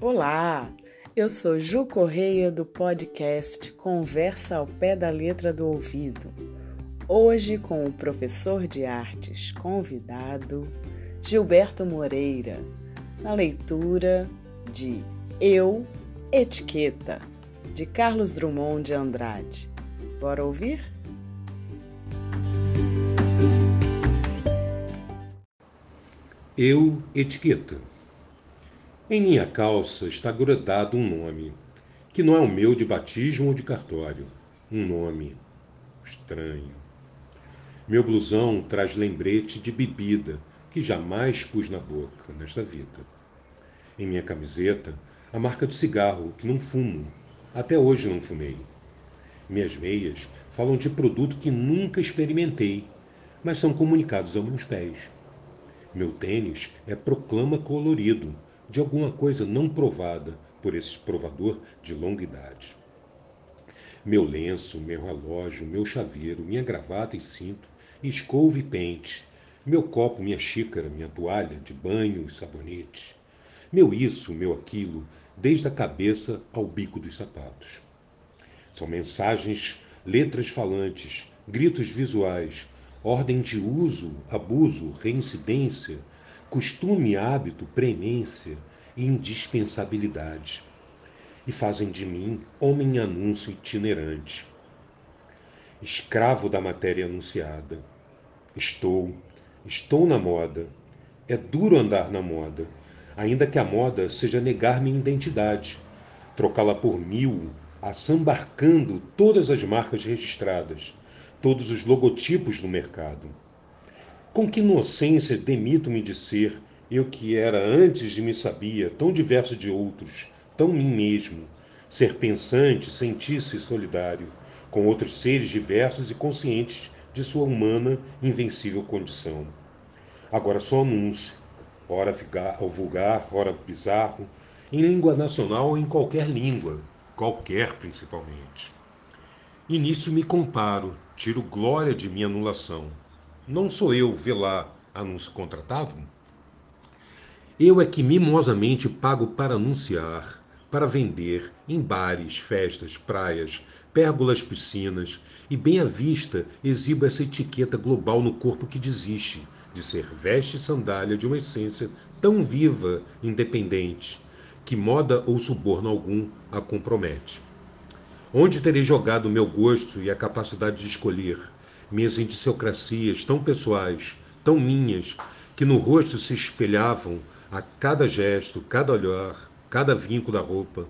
Olá, eu sou Ju Correia do podcast Conversa ao Pé da Letra do Ouvido. Hoje com o professor de artes convidado, Gilberto Moreira, na leitura de Eu, Etiqueta, de Carlos Drummond de Andrade. Bora ouvir? Eu, Etiqueta. Em minha calça está grudado um nome, que não é o meu de batismo ou de cartório. Um nome estranho. Meu blusão traz lembrete de bebida que jamais pus na boca nesta vida. Em minha camiseta, a marca de cigarro que não fumo. Até hoje não fumei. Minhas meias falam de produto que nunca experimentei, mas são comunicados aos meus pés. Meu tênis é proclama colorido de alguma coisa não provada por esse provador de longa idade. Meu lenço, meu relógio, meu chaveiro, minha gravata e cinto, escova e pente, meu copo, minha xícara, minha toalha de banho e sabonete, meu isso, meu aquilo, desde a cabeça ao bico dos sapatos. São mensagens, letras falantes, gritos visuais, ordem de uso, abuso, reincidência, costume, hábito, premência e indispensabilidade, e fazem de mim homem anúncio itinerante, escravo da matéria anunciada. Estou, estou na moda. É duro andar na moda, ainda que a moda seja negar minha identidade, trocá-la por mil, assambarcando todas as marcas registradas, todos os logotipos do mercado. Com que inocência demito-me de ser, eu que era antes de me sabia, tão diverso de outros, tão mim mesmo, ser pensante, sentir-se solidário, com outros seres diversos e conscientes de sua humana, invencível condição. Agora só anúncio, ora vulgar, ora bizarro, em língua nacional ou em qualquer língua, qualquer principalmente. Nisso me comparo, tiro glória de minha anulação não sou eu, vê lá, anúncio contratado? Eu é que mimosamente pago para anunciar, para vender, em bares, festas, praias, pérgolas, piscinas, e bem à vista exibo essa etiqueta global no corpo que desiste de ser veste e sandália de uma essência tão viva, independente, que moda ou suborno algum a compromete. Onde terei jogado o meu gosto e a capacidade de escolher, minhas indiciocracias tão pessoais, tão minhas, que no rosto se espelhavam a cada gesto, cada olhar, cada vinco da roupa.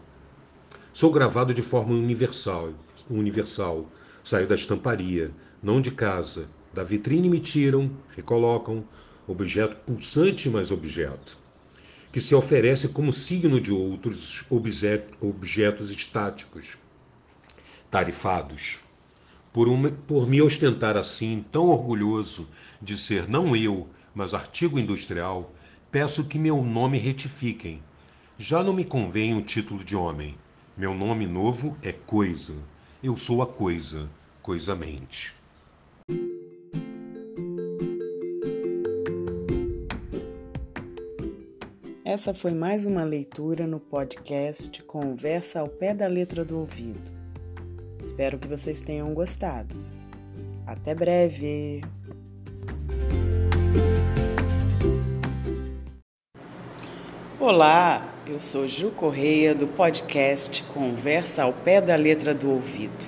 Sou gravado de forma universal, universal. Saio da estamparia, não de casa. Da vitrine me tiram, recolocam, objeto pulsante mais objeto, que se oferece como signo de outros objetos estáticos, tarifados por, uma, por me ostentar assim, tão orgulhoso de ser não eu, mas artigo industrial, peço que meu nome retifiquem. Já não me convém o título de homem. Meu nome novo é Coisa. Eu sou a coisa, coisamente. Essa foi mais uma leitura no podcast Conversa ao Pé da Letra do Ouvido. Espero que vocês tenham gostado. Até breve! Olá, eu sou Ju Correia do podcast Conversa ao Pé da Letra do Ouvido.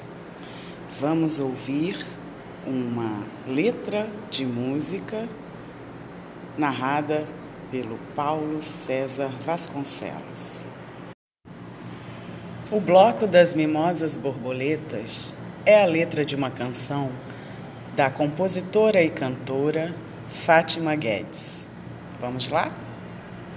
Vamos ouvir uma letra de música narrada pelo Paulo César Vasconcelos. O Bloco das Mimosas Borboletas é a letra de uma canção da compositora e cantora Fátima Guedes. Vamos lá?